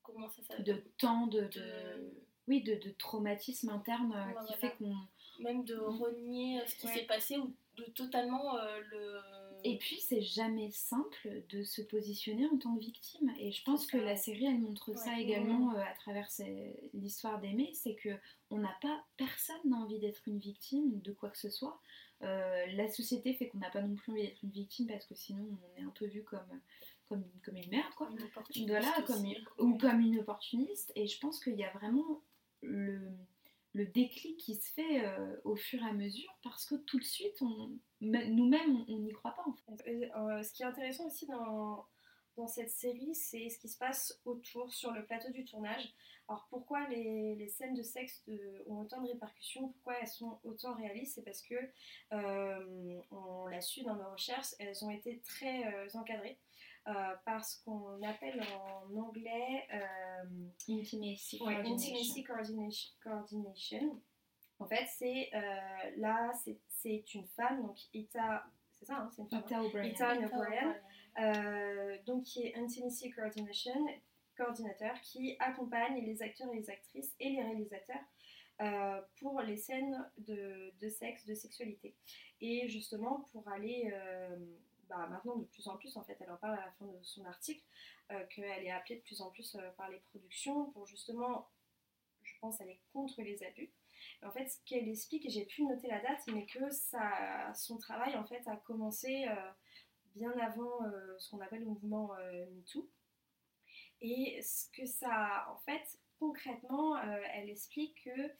Comment ça s'appelle? De temps, de, de- De- oui, de, de traumatisme interne euh, qui voilà. fait qu'on Même de renier euh, ce qui Ouais. s'est passé ou de totalement euh, le. Et puis, c'est jamais simple de se positionner en tant que victime. Et je pense que la série, elle montre ça également euh, à travers l'histoire d'Aimé. C'est que on n'a pas, personne n'a envie d'être une victime de quoi que ce soit. Euh, la société fait qu'on n'a pas non plus envie d'être une victime parce que sinon, on est un peu vu comme, comme, comme une merde, quoi. une Voilà, aussi. comme, ou comme une opportuniste. Et je pense qu'il y a vraiment le, le déclic qui se fait euh, au fur et à mesure parce que tout de suite, on, nous-mêmes, on n'y croit pas en fait. Euh, ce qui est intéressant aussi dans, dans cette série, c'est ce qui se passe autour, sur le plateau du tournage. Alors pourquoi les, les scènes de sexe de- ont autant de répercussions? Pourquoi elles sont autant réalistes? C'est parce que, euh, on l'a su dans nos recherches, elles ont été très euh, encadrées euh, par ce qu'on appelle en anglais... Intimacy. Ouais, coordination. Intimacy coordination. coordination. En fait, c'est euh, là, c'est- c'est une femme, donc Ita, c'est ça, hein, c'est une femme. hein. Ita O'Brien. Ita euh, donc qui est Intimacy Coordination, coordinateur, qui accompagne les acteurs et les actrices et les réalisateurs euh, pour les scènes de, de sexe, de sexualité. Et justement, pour aller euh, bah, maintenant de plus en plus, en fait, elle en parle à la fin de son article, euh, qu'elle est appelée de plus en plus euh, par les productions pour justement, je pense, aller contre les abus. En fait, ce qu'elle explique, et j'ai pu noter la date, mais que son travail en fait a commencé euh, bien avant euh, ce qu'on appelle le mouvement euh, MeToo. Et ce que ça, en fait, concrètement, elle explique que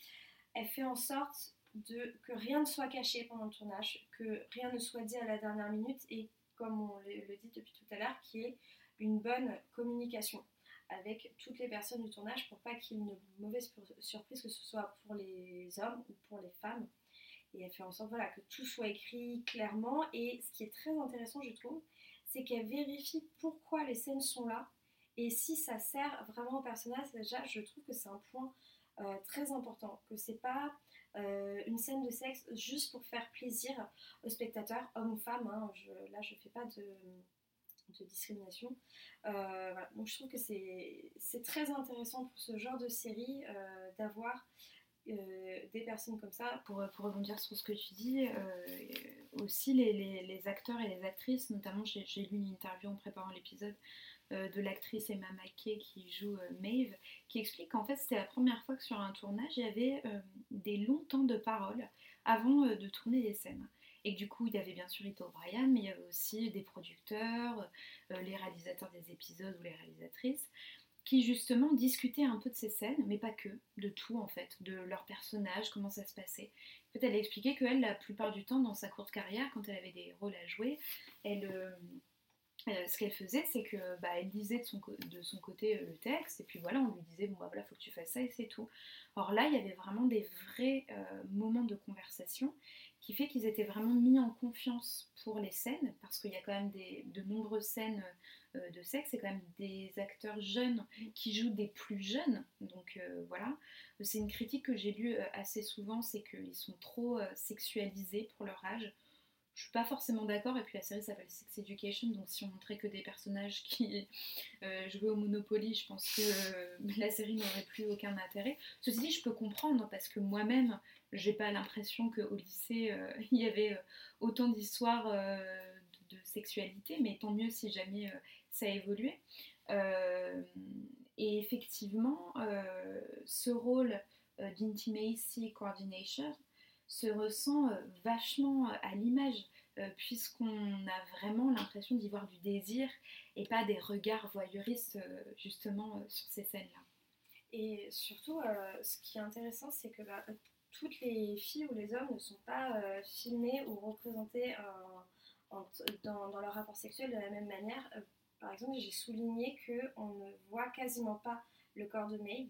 elle fait en sorte que rien ne soit caché pendant le tournage, que rien ne soit dit à la dernière minute, et comme on le, dit depuis tout à l'heure, qu'il y ait une bonne communication avec toutes les personnes du tournage pour pas qu'il y ait une mauvaise surprise, que ce soit pour les hommes ou pour les femmes. Et elle fait en sorte voilà, que tout soit écrit clairement. Et ce qui est très intéressant, je trouve, c'est qu'elle vérifie pourquoi les scènes sont là et si ça sert vraiment au personnage. Déjà, je trouve que c'est un point euh, très important, que c'est pas euh, une scène de sexe juste pour faire plaisir aux spectateurs, hommes ou femmes. hein. Je- là, je fais pas de, de discrimination. Euh. Donc, je trouve que c'est très intéressant pour ce genre de série euh, d'avoir euh, des personnes comme ça. Pour, rebondir sur ce que tu dis, aussi les, acteurs et les actrices, notamment j'ai lu une interview en préparant l'épisode de l'actrice Emma Mackey qui joue Maeve, qui explique qu'en fait c'était la première fois que sur un tournage il y avait des longs temps de parole avant de tourner les scènes. Et du coup il y avait bien sûr Ito O'Brien, mais il y avait aussi des producteurs, euh, les réalisateurs des épisodes ou les réalisatrices qui justement discutaient un peu de ces scènes, mais pas que, de tout en fait, de leurs personnages, comment ça se passait. En fait, elle a expliqué qu'elle, la plupart du temps, dans sa courte carrière, quand elle avait des rôles à jouer, elle, euh, euh, ce qu'elle faisait, c'est que bah, elle lisait de son, côté euh, le texte, et puis voilà, on lui disait, bon bah voilà, faut que tu fasses ça, et c'est tout. Or là, il y avait vraiment des vrais euh, moments de conversation qui fait qu'ils étaient vraiment mis en confiance pour les scènes, parce qu'il y a quand même de nombreuses scènes de sexe, c'est quand même des acteurs jeunes qui jouent des plus jeunes, donc voilà. C'est une critique que j'ai lue assez souvent, c'est qu'ils sont trop sexualisés pour leur âge. Je suis pas forcément d'accord, et puis la série s'appelle Sex Education, donc si on montrait que des personnages *laughs* qui euh, jouaient au Monopoly, je pense que euh, la série n'aurait plus aucun intérêt. Ceci dit, je peux comprendre, parce que moi-même, j'ai pas l'impression qu'au lycée, euh, il y avait autant d'histoires de, sexualité, mais tant mieux si jamais ça. Euh, et effectivement, ce rôle d'intimacy coordination se ressent euh, vachement euh, à l'image, euh, puisqu'on a vraiment l'impression d'y voir du désir et pas des regards voyeuristes justement sur ces scènes-là. Et surtout, ce qui est intéressant, c'est que bah, toutes les filles ou les hommes ne sont pas filmés ou représentés en- en- dans, leur rapport sexuel de la même manière. Par exemple, j'ai souligné qu'on ne voit quasiment pas le corps de Maeve,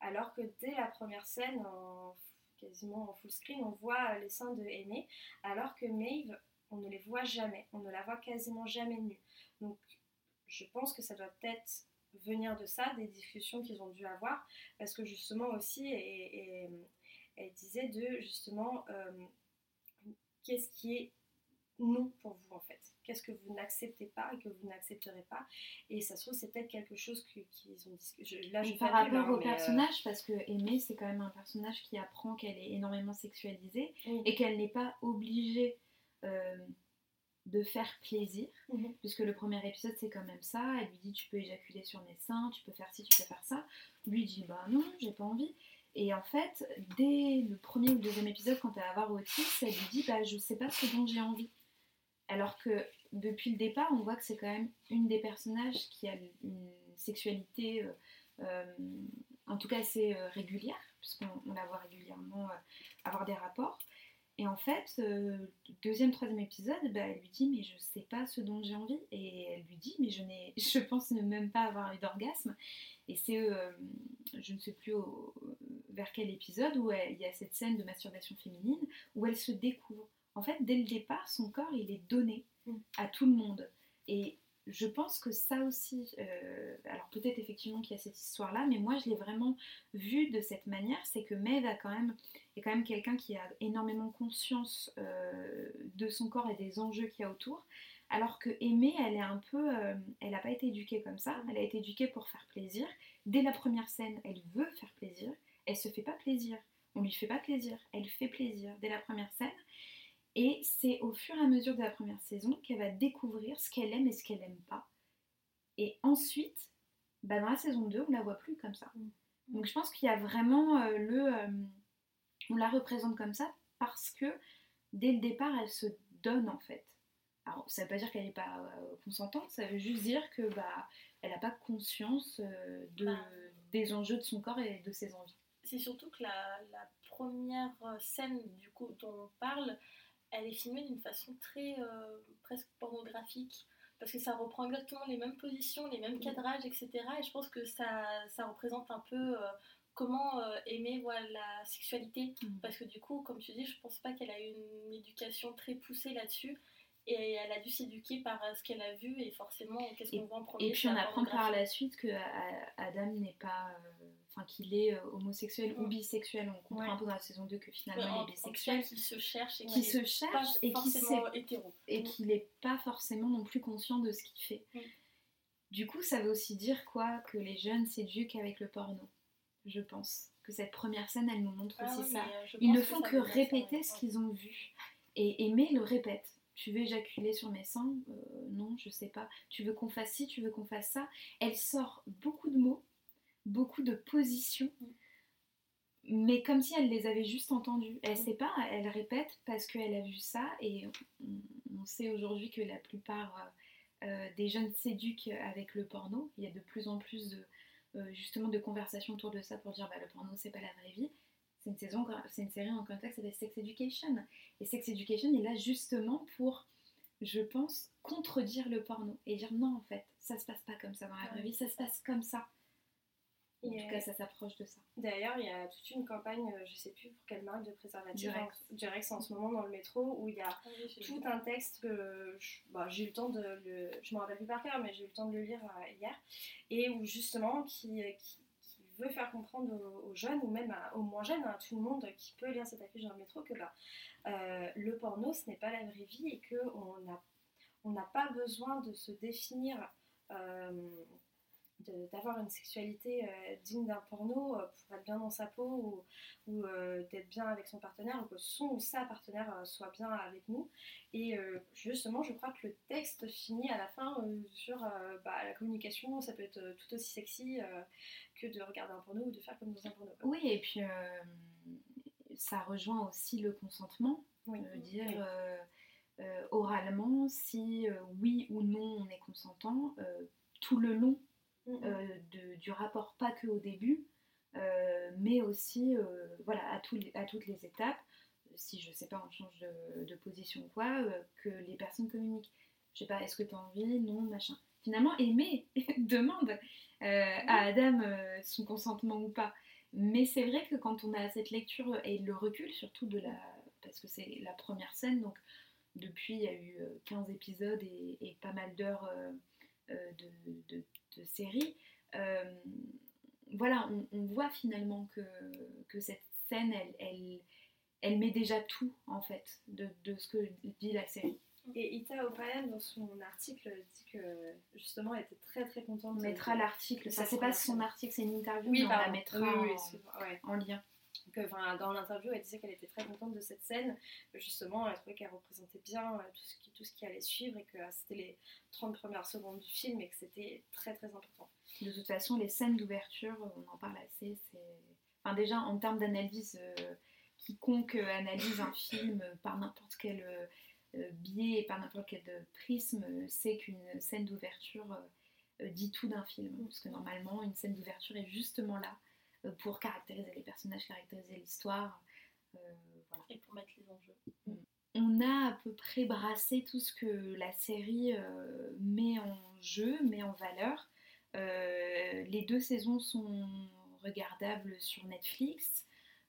alors que dès la première scène, en- quasiment en full screen, on voit les seins de Aimée, alors que Maeve, on ne les voit jamais, on ne la voit quasiment jamais nue. Donc, je pense que ça doit peut-être venir de ça, des discussions qu'ils ont dû avoir, parce que justement aussi, elle disait de justement, euh, qu'est-ce qui est non pour vous en fait? Qu'est-ce que vous n'acceptez pas et que vous n'accepterez pas Et ça se trouve, c'est peut-être quelque chose qu'ils ont discuté. Là, je par rapport hein, au mais, euh, personnage, parce que Aimée, c'est quand même un personnage qui apprend qu'elle est énormément sexualisée oui. et qu'elle n'est pas obligée euh, de faire plaisir, Mhm. puisque le premier épisode c'est quand même ça. Elle lui dit tu peux éjaculer sur mes seins, tu peux faire ci, tu peux faire ça. Lui dit bah non, j'ai pas envie. Et en fait, dès le premier ou le deuxième épisode, quand elle va voir Otis, elle lui dit bah je sais pas ce dont j'ai envie. Alors que depuis le départ, on voit que c'est quand même une des personnages qui a une sexualité, euh, euh, en tout cas assez euh, régulière, puisqu'on on la voit régulièrement avoir des rapports. Et en fait, deuxième, troisième épisode, bah, elle lui dit mais je sais pas ce dont j'ai envie. Et elle lui dit mais je n'ai, *laughs* je pense ne même pas avoir eu d'orgasme. Et c'est, je ne sais plus vers quel épisode où il y a cette scène de masturbation féminine où elle se découvre. En fait, dès le départ, son corps il est donné. À tout le monde. Et je pense que ça aussi, euh, alors peut-être effectivement qu'il y a cette histoire-là, mais moi je l'ai vraiment vu de cette manière, c'est que Maeve a quand même, est quand même quelqu'un qui a énormément conscience euh, de son corps et des enjeux qu'il y a autour, alors que Aimée, elle est un peu, euh, elle n'a pas été éduquée comme ça, elle a été éduquée pour faire plaisir. Dès la première scène, elle veut faire plaisir, elle se fait pas plaisir, on lui fait pas plaisir, elle fait plaisir dès la première scène. Et c'est au fur et à mesure de la première saison qu'elle va découvrir ce qu'elle aime et ce qu'elle n'aime pas. Et ensuite, bah dans la saison 2, on la voit plus comme ça. Donc je pense qu'il y a vraiment euh, le... euh, on la représente comme ça parce que dès le départ, elle se donne en fait. Alors ça veut pas dire qu'elle n'est pas euh, consentante, ça veut juste dire que bah elle n'a pas conscience de, Bah. des enjeux de son corps et de ses envies. C'est surtout que la, la première scène du coup dont on parle, elle est filmée d'une façon très euh, presque pornographique parce que ça reprend exactement les mêmes positions, les mêmes cadrages, etc. Et je pense que ça, ça représente un peu euh, comment euh, aimer voilà, la sexualité Mhm. parce que du coup, comme tu dis, je pense pas qu'elle a eu une éducation très poussée là-dessus. Et elle a dû s'éduquer par ce qu'elle a vu et forcément, qu'est-ce qu'on voit en premier Et puis on apprend par la suite que Adam n'est pas, euh, enfin qu'il est euh, homosexuel ou bisexuel. On comprend Ouais. un peu dans la saison 2 que finalement en- il est bisexuel, qui se cherche et qui se cherche et qui hétéro. et qu'il n'est pas forcément non plus conscient de ce qu'il fait. Du coup, ça veut aussi dire quoi Que les jeunes s'éduquent avec le porno, je pense. Que cette première scène, elle nous montre Ah aussi oui, ça. euh, Ils ne font que ça, répéter ouais. ce qu'ils ont vu. Et Aimé le répète. Tu veux éjaculer sur mes seins? Euh, Non, je sais pas. Tu veux qu'on fasse ci, tu veux qu'on fasse ça? Elle sort beaucoup de mots, beaucoup de positions, Mm. mais comme si elle les avait juste entendus. Elle Mm. sait pas, elle répète parce qu'elle a vu ça et on, on sait aujourd'hui que la plupart euh, euh, des jeunes s'éduquent avec le porno. Il y a de plus en plus de, euh, justement de conversations autour de ça pour dire bah, le porno c'est pas la vraie vie. C'est une, saison, c'est une série en contexte, s'appelle Sex Education. Et Sex Education est là justement pour, je pense, contredire le porno et dire non en fait, ça se passe pas comme ça dans la vraie vie, ça se passe comme ça. En tout cas, ça s'approche de ça. D'ailleurs, il y a toute une campagne, euh, je sais plus pour quelle marque de préservatif, Durex. en- ce moment dans le métro, où il y a Ah oui, tout un texte que bah, j'ai eu le temps de le, je m'en rappelle plus par cœur, mais j'ai eu le temps de le lire euh, hier, et où justement qui, qui, qui veut faire comprendre aux, aux jeunes ou même à- aux moins jeunes, à tout le monde qui peut lire cette affiche dans le métro, que bah, euh, le porno ce n'est pas la vraie vie et que on n'a on n'a pas besoin de se définir. euh, d'avoir une sexualité euh, digne d'un porno euh, pour être bien dans sa peau ou, ou, euh, d'être bien avec son partenaire ou que son ou sa partenaire soit bien avec nous et justement je crois que le texte finit à la fin sur bah, la communication ça peut être tout aussi sexy que de regarder un porno ou de faire comme dans un porno quoi. Oui, et puis ça rejoint aussi le consentement. oui. dire Oui. oralement si oui ou non on est consentant tout le long de- du rapport, pas que au début, euh, mais aussi euh, voilà, à, à toutes les étapes. Si je sais pas, on change de, de position ou quoi, euh, que les personnes communiquent. Je sais pas, est-ce que tu as envie Non, machin. Finalement, aimer *laughs* demande euh, à Adam euh, son consentement ou pas. Mais c'est vrai que quand on a cette lecture et le recul, surtout de la. parce que c'est la première scène, donc depuis il y a eu euh, 15 épisodes et, et pas mal d'heures euh, euh, de, de- de série, euh, voilà, on, on voit finalement que, que cette scène, elle, elle, elle met déjà tout en fait de, de ce que dit la série. Et Ita Opayan dans son article dit que justement elle était très très contente On de- mettra l'article, ça c'est pas son article, c'est une interview, oui mais on la mettra oui, oui, en- excuse-moi, ouais. en lien. Dans l'interview, elle disait qu'elle était très contente de cette scène. Justement, elle trouvait qu'elle représentait bien euh, tout ce, qui, allait suivre et que euh, c'était les 30 premières secondes du film et que c'était très très important. De toute façon, les scènes d'ouverture, on en parle assez. Enfin, déjà, en termes d'analyse, euh, quiconque euh, analyse un *laughs* film par n'importe quel biais et par n'importe quel prisme sait qu'une scène d'ouverture dit tout d'un film. Parce que normalement, une scène d'ouverture est justement là pour caractériser les personnages, caractériser l'histoire. euh, voilà. Et pour mettre les enjeux. on a à peu près brassé tout ce que la série euh, met en jeu, met en valeur. Euh, les deux saisons sont regardables sur Netflix.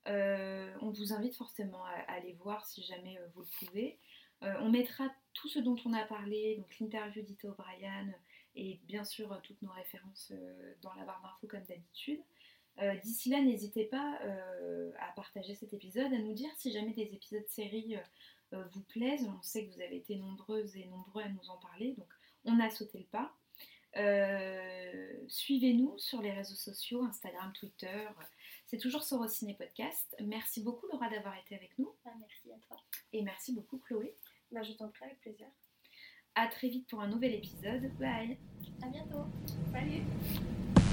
Euh, on vous invite forcément à, à aller voir si jamais euh, vous le pouvez. Euh, on mettra tout ce dont on a parlé, donc l'interview d'Ita O'Brien et bien sûr euh, toutes nos références euh, dans la barre d'infos comme d'habitude. Euh, D'ici là, n'hésitez pas euh, à partager cet épisode, à nous dire si jamais des épisodes série euh, vous plaisent. On sait que vous avez été nombreuses et nombreux à nous en parler, donc on a sauté le pas. Suivez-nous sur les réseaux sociaux, Instagram, Twitter. C'est toujours Sorociné Podcast. Merci beaucoup Laura d'avoir été avec nous Ah, merci à toi. et merci beaucoup Chloé. Bah, je t'en prie avec plaisir. À très vite pour un nouvel épisode. Bye À bientôt. Salut